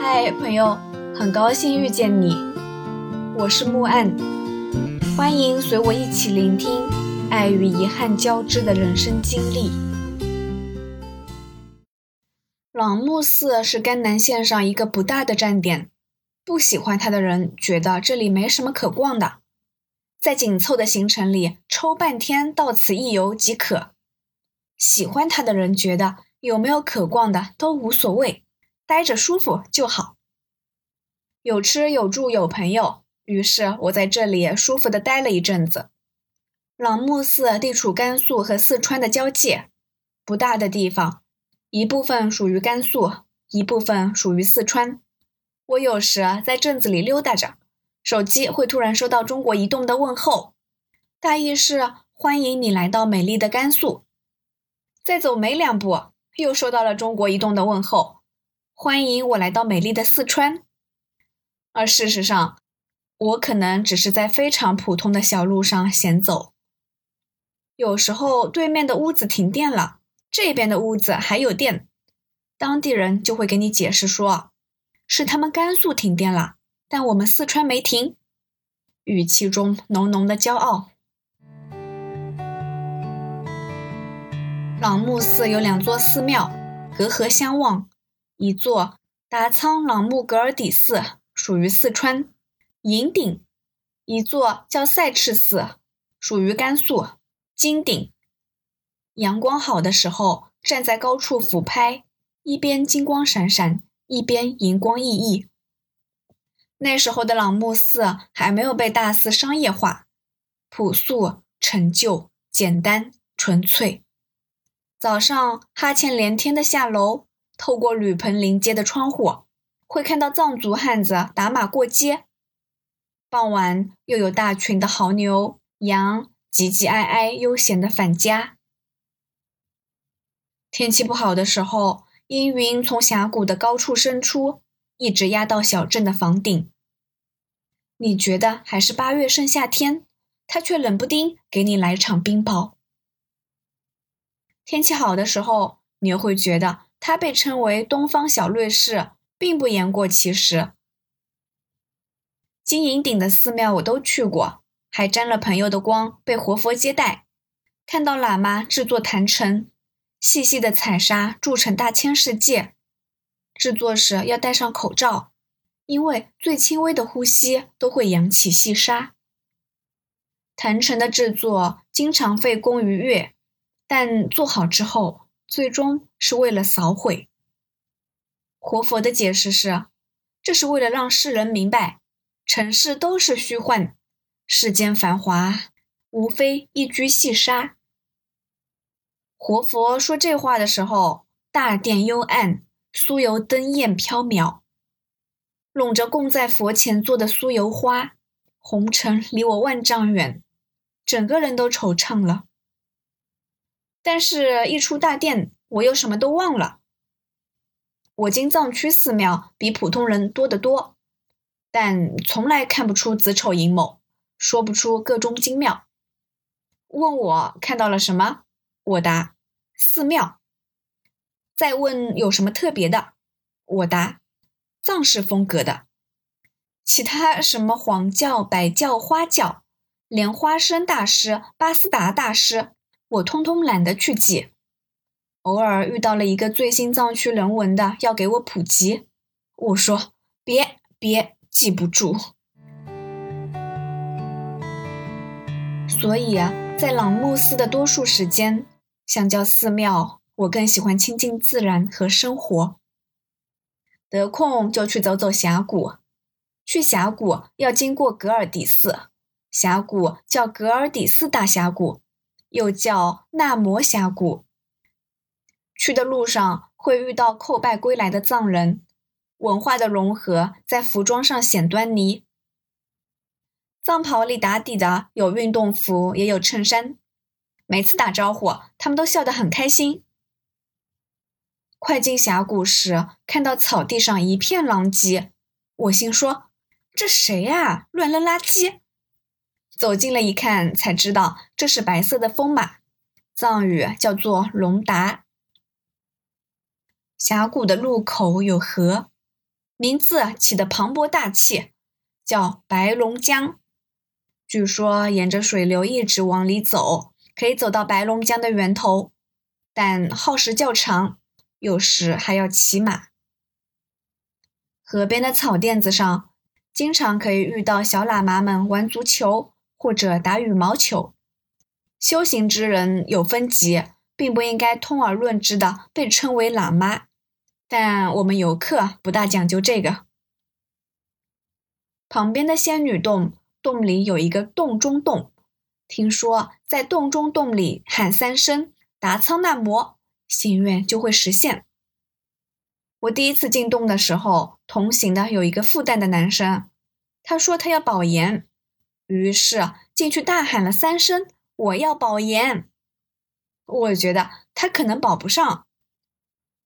嗨，朋友，很高兴遇见你，我是木岸，欢迎随我一起聆听爱与遗憾交织的人生经历。朗木寺是甘南线上一个不大的站点，不喜欢它的人觉得这里没什么可逛的，在紧凑的行程里抽半天到此一游即可；喜欢它的人觉得有没有可逛的都无所谓。待着舒服就好，有吃有住有朋友，于是我在这里舒服的待了一阵子。朗木寺地处甘肃和四川的交界，不大的地方，一部分属于甘肃，一部分属于四川。我有时在镇子里溜达着，手机会突然收到中国移动的问候，大意是欢迎你来到美丽的甘肃。再走没两步，又收到了中国移动的问候。欢迎我来到美丽的四川，而事实上，我可能只是在非常普通的小路上闲走。有时候对面的屋子停电了，这边的屋子还有电，当地人就会给你解释说，是他们甘肃停电了，但我们四川没停，语气中浓浓的骄傲。朗木寺有两座寺庙，隔河相望。一座达仓朗木格尔底寺属于四川银顶，一座叫赛赤寺，属于甘肃金顶。阳光好的时候，站在高处俯拍，一边金光闪闪，一边银光熠熠。那时候的朗木寺还没有被大肆商业化，朴素、陈旧、简单、纯粹。早上哈欠连天的下楼。透过铝棚临街的窗户，会看到藏族汉子打马过街。傍晚又有大群的牦牛、羊唧唧哀哀、悠闲的返家。天气不好的时候，阴云从峡谷的高处伸出，一直压到小镇的房顶。你觉得还是八月盛夏天，它却冷不丁给你来场冰雹。天气好的时候，你又会觉得。它被称为东方小瑞士，并不言过其实。金银顶的寺庙我都去过，还沾了朋友的光，被活佛接待，看到喇嘛制作坛城，细细的彩砂铸成大千世界。制作时要戴上口罩，因为最轻微的呼吸都会扬起细沙。坛城的制作经常费工于月，但做好之后。最终是为了扫毁。活佛的解释是，这是为了让世人明白，尘世都是虚幻，世间繁华无非一居细沙。活佛说这话的时候，大殿幽暗，酥油灯焰飘渺，拢着供在佛前做的酥油花，红尘离我万丈远，整个人都惆怅了。但是，一出大殿，我又什么都忘了。我进藏区寺庙比普通人多得多，但从来看不出子丑寅卯，说不出个中精妙。问我看到了什么，我答寺庙。再问有什么特别的，我答藏式风格的。其他什么黄教、白教、花教，连花生大师、巴斯达大师。我通通懒得去记，偶尔遇到了一个最新藏区人文的，要给我普及，我说别别记不住。所以啊，在朗木寺的多数时间，相较寺庙，我更喜欢亲近自然和生活。得空就去走走峡谷，去峡谷要经过格尔底寺，峡谷叫格尔底寺大峡谷。又叫纳摩峡谷。去的路上会遇到叩拜归来的藏人，文化的融合在服装上显端倪。藏袍里打底的有运动服，也有衬衫。每次打招呼，他们都笑得很开心。快进峡谷时，看到草地上一片狼藉，我心说：“这谁呀？乱扔垃圾！”走近了一看，才知道这是白色的风马，藏语叫做龙达。峡谷的入口有河，名字起得磅礴大气，叫白龙江。据说沿着水流一直往里走，可以走到白龙江的源头，但耗时较长，有时还要骑马。河边的草垫子上，经常可以遇到小喇嘛们玩足球或者打羽毛球。修行之人有分级，并不应该通而论之的被称为喇嘛，但我们游客不大讲究这个。旁边的仙女洞。洞里有一个洞中洞，听说在洞中洞里喊三声“达仓那摩”，心愿就会实现。我第一次进洞的时候，同行的有一个复旦的男生，他说他要保研，于是进去大喊了三声“我要保研”。我觉得他可能保不上，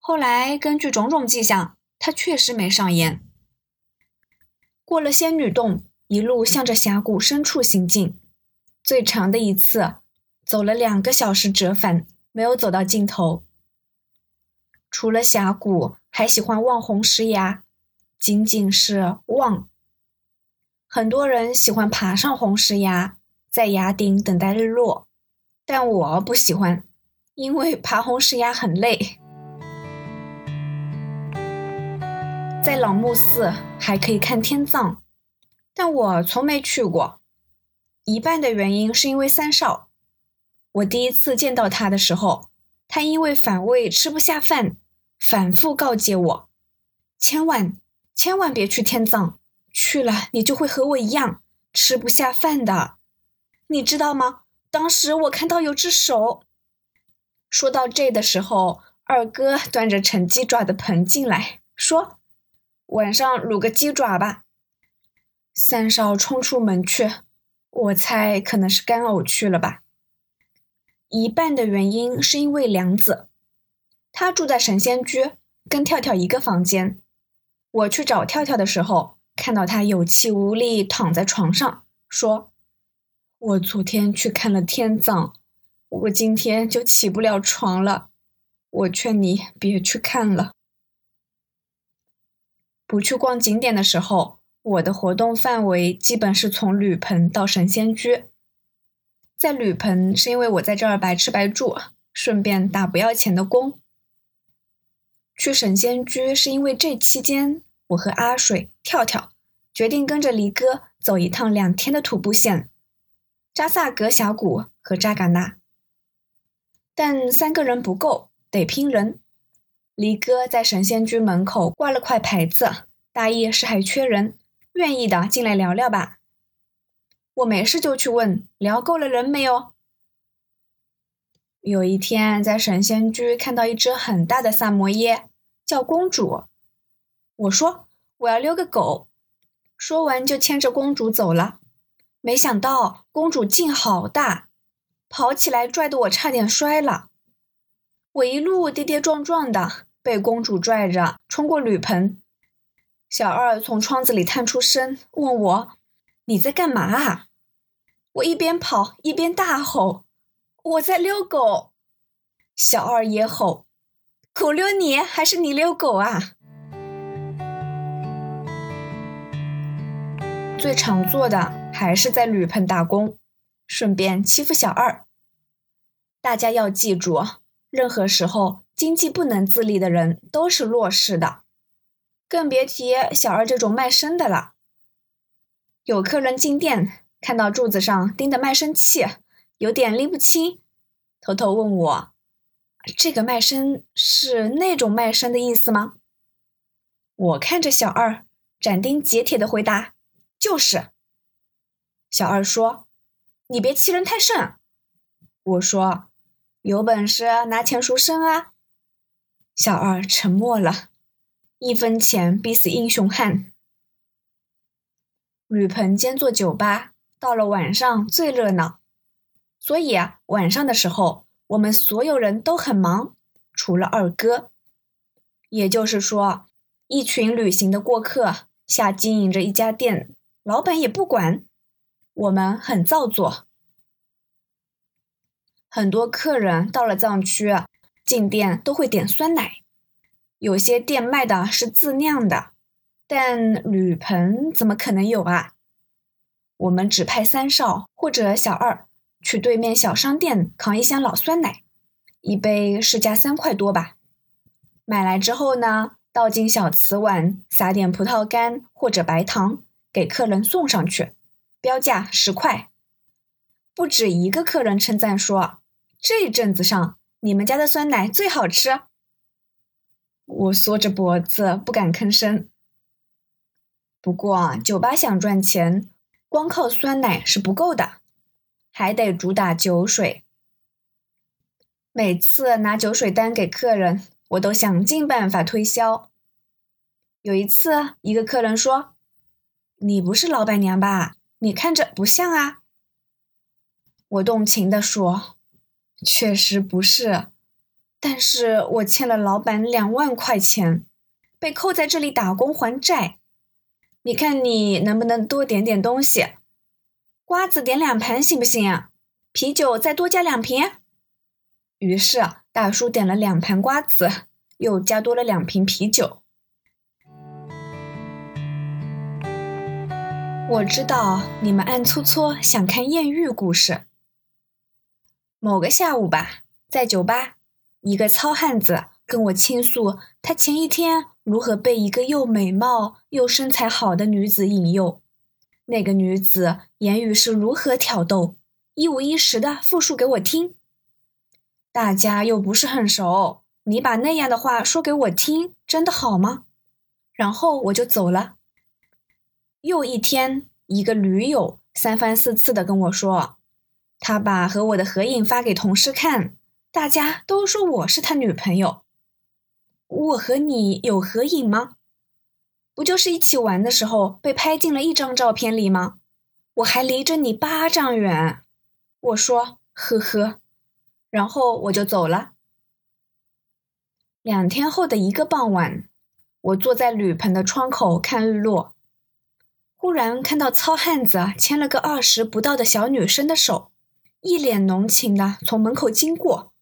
后来根据种种迹象，他确实没上研。过了仙女洞。一路向着峡谷深处行进，最长的一次走了两个小时折返，没有走到尽头。除了峡谷，还喜欢望红石崖，仅仅是望。很多人喜欢爬上红石崖，在崖顶等待日落，但我不喜欢，因为爬红石崖很累。在老木寺还可以看天葬。但我从没去过，一半的原因是因为三少。我第一次见到他的时候，他因为反胃吃不下饭，反复告诫我：千万千万别去天葬，去了你就会和我一样吃不下饭的。你知道吗？当时我看到有只手。说到这的时候，二哥端着盛鸡爪的盆进来，说：“晚上卤个鸡爪吧。”三少冲出门去，我猜可能是干呕去了吧。一半的原因是因为梁子，他住在神仙居，跟跳跳一个房间。我去找跳跳的时候，看到他有气无力躺在床上，说：“我昨天去看了天葬，我今天就起不了床了。我劝你别去看了，不去逛景点的时候。”我的活动范围基本是从铝盆到神仙居。在铝盆是因为我在这儿白吃白住，顺便打不要钱的工。去神仙居是因为这期间我和阿水、跳跳决定跟着离哥走一趟两天的徒步线——扎萨格峡谷和扎尕那。但三个人不够，得拼人。离哥在神仙居门口挂了块牌子，大意是还缺人。愿意的进来聊聊吧。我没事就去问，聊够了人没有？有一天在神仙居看到一只很大的萨摩耶，叫公主。我说我要遛个狗，说完就牵着公主走了。没想到公主劲好大，跑起来拽得我差点摔了。我一路跌跌撞撞的，被公主拽着冲过铝盆。小二从窗子里探出身，问我：“你在干嘛啊？”我一边跑一边大吼：“我在遛狗。”小二也吼：“狗遛你还是你遛狗啊？”最常做的还是在铝盆打工，顺便欺负小二。大家要记住，任何时候经济不能自立的人都是弱势的。更别提小二这种卖身的了。有客人进店，看到柱子上钉的卖身契，有点拎不清，偷偷问我：“这个卖身是那种卖身的意思吗？”我看着小二，斩钉截铁的回答：“就是。”小二说：“你别欺人太甚。”我说：“有本事拿钱赎身啊！”小二沉默了。一分钱逼死英雄汉。铝盆兼做酒吧，到了晚上最热闹。所以，晚上的时候我们所有人都很忙，除了二哥。也就是说，一群旅行的过客下经营着一家店，老板也不管。我们很造作。很多客人到了藏区，进店都会点酸奶。有些店卖的是自酿的，但铝盆怎么可能有啊？我们只派三少或者小二去对面小商店扛一箱老酸奶，一杯市价三块多吧。买来之后呢，倒进小瓷碗，撒点葡萄干或者白糖，给客人送上去，标价十块。不止一个客人称赞说：“这阵子上，你们家的酸奶最好吃。”我缩着脖子不敢吭声。不过，酒吧想赚钱，光靠酸奶是不够的，还得主打酒水。每次拿酒水单给客人，我都想尽办法推销。有一次，一个客人说：“你不是老板娘吧？你看着不像啊。”我动情地说：“确实不是，但是我欠了老板两万块钱，被扣在这里打工还债。”你看，你能不能多点点东西？瓜子点两盘行不行？啤酒再多加两瓶。于是大叔点了两盘瓜子，又加多了两瓶啤酒。我知道你们暗搓搓想看艳遇故事。某个下午吧，在酒吧，一个糙汉子跟我倾诉他前一天。如何被一个又美貌又身材好的女子引诱？那个女子言语是如何挑逗？一五一十的复述给我听。大家又不是很熟，你把那样的话说给我听，真的好吗？然后我就走了。又一天，一个驴友三番四次的跟我说，他把和我的合影发给同事看，大家都说我是他女朋友。我和你有合影吗？不就是一起玩的时候被拍进了一张照片里吗？我还离着你八丈远。我说呵呵，然后我就走了。两天后的一个傍晚，我坐在铝棚的窗口看日落，忽然看到糙汉子牵了个二十不到的小女生的手，一脸浓情的从门口经过。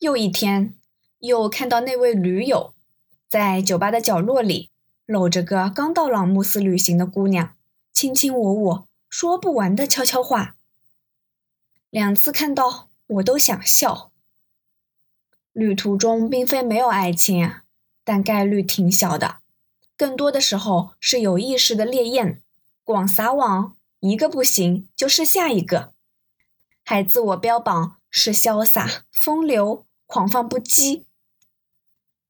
又一天。又看到那位驴友在酒吧的角落里搂着个刚到朗木斯旅行的姑娘，卿卿我我，说不完的悄悄话。两次看到我都想笑。旅途中并非没有爱情，但概率挺小的，更多的时候是有意识的烈焰，广撒网，一个不行就是下一个，还自我标榜是潇洒风流、狂放不羁。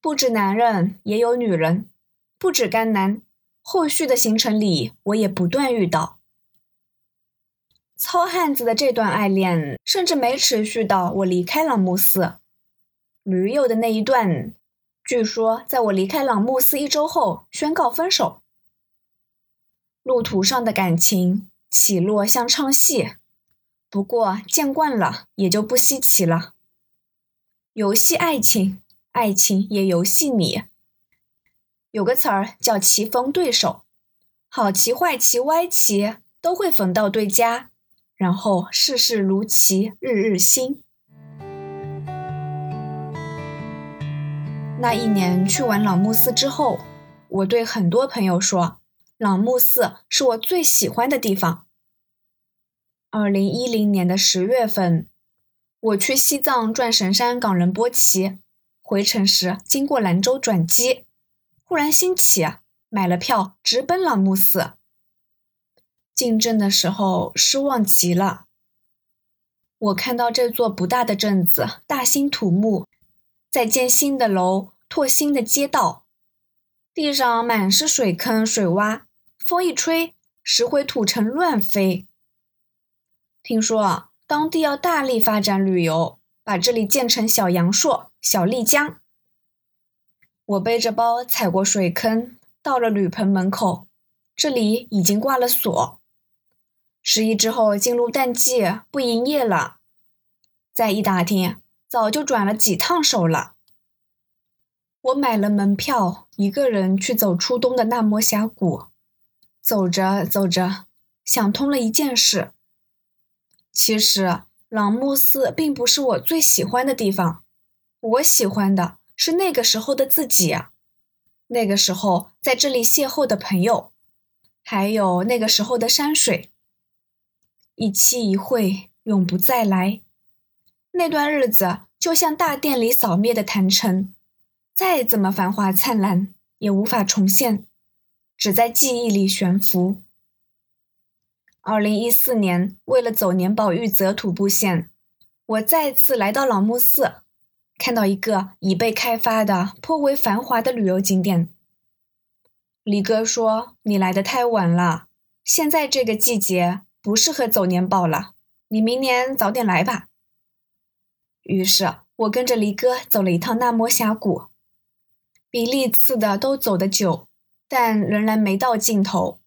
不止男人，也有女人；不止干男，后续的行程里，我也不断遇到。糙汉子的这段爱恋，甚至没持续到我离开朗木寺。驴友的那一段，据说在我离开朗木寺一周后宣告分手。路途上的感情起落像唱戏，不过见惯了也就不稀奇了。游戏爱情。爱情也游戏你，有个词儿叫棋逢对手，好棋、坏棋、歪棋都会逢到对家，然后事事如棋，日日新。那一年去完朗木寺之后，我对很多朋友说，朗木寺是我最喜欢的地方。二零一零年的十月份，我去西藏转神山冈仁波齐。回程时经过兰州转机，忽然兴起，买了票直奔朗木寺。进镇的时候失望极了。我看到这座不大的镇子大兴土木，在建新的楼，拓新的街道，地上满是水坑水洼，风一吹，石灰土尘乱飞。听说当地要大力发展旅游，把这里建成小阳朔。小丽江，我背着包踩过水坑，到了铝棚门口，这里已经挂了锁。十一之后进入淡季，不营业了。再一打听，早就转了几趟手了。我买了门票，一个人去走初冬的纳摩峡谷。走着走着，想通了一件事：其实朗木寺并不是我最喜欢的地方。我喜欢的是那个时候的自己，那个时候在这里邂逅的朋友，还有那个时候的山水，一期一会，永不再来。那段日子就像大殿里扫灭的坛城，再怎么繁华灿烂，也无法重现，只在记忆里悬浮。二零一四年，为了走年保玉泽徒步线，我再次来到老木寺。看到一个已被开发的颇为繁华的旅游景点，李哥说：“你来的太晚了，现在这个季节不适合走年宝了，你明年早点来吧。”于是，我跟着黎哥走了一趟纳摩峡谷，比历次的都走得久，但仍然没到尽头。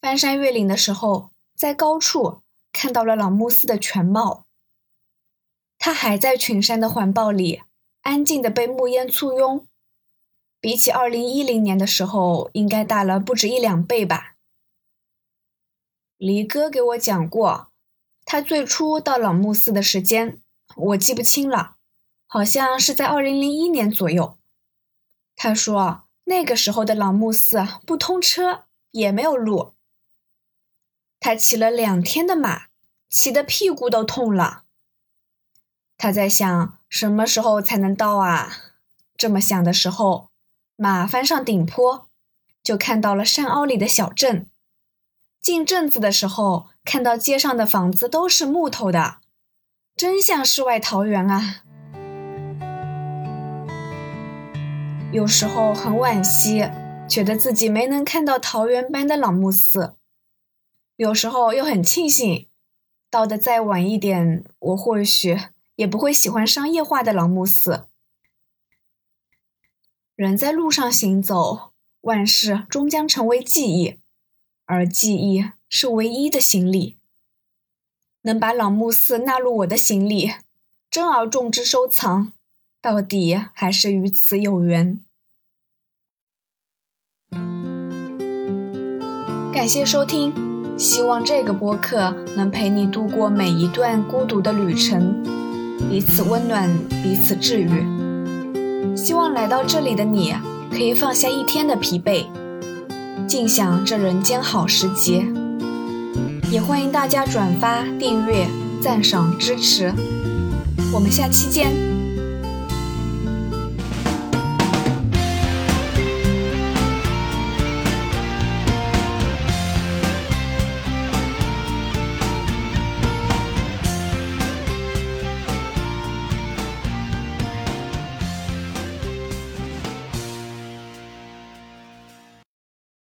翻山越岭的时候，在高处看到了朗木寺的全貌。它还在群山的环抱里，安静的被暮烟簇拥。比起二零一零年的时候，应该大了不止一两倍吧。黎哥给我讲过，他最初到朗木寺的时间，我记不清了，好像是在二零零一年左右。他说那个时候的老木寺不通车，也没有路。他骑了两天的马，骑得屁股都痛了。他在想什么时候才能到啊？这么想的时候，马翻上顶坡，就看到了山坳里的小镇。进镇子的时候，看到街上的房子都是木头的，真像世外桃源啊！有时候很惋惜，觉得自己没能看到桃源般的老木寺；有时候又很庆幸，到的再晚一点，我或许。也不会喜欢商业化的老木寺。人在路上行走，万事终将成为记忆，而记忆是唯一的行李。能把老木寺纳入我的行李，珍而重之收藏，到底还是与此有缘。感谢收听，希望这个播客能陪你度过每一段孤独的旅程。彼此温暖，彼此治愈。希望来到这里的你，可以放下一天的疲惫，尽享这人间好时节。也欢迎大家转发、订阅、赞赏、支持。我们下期见。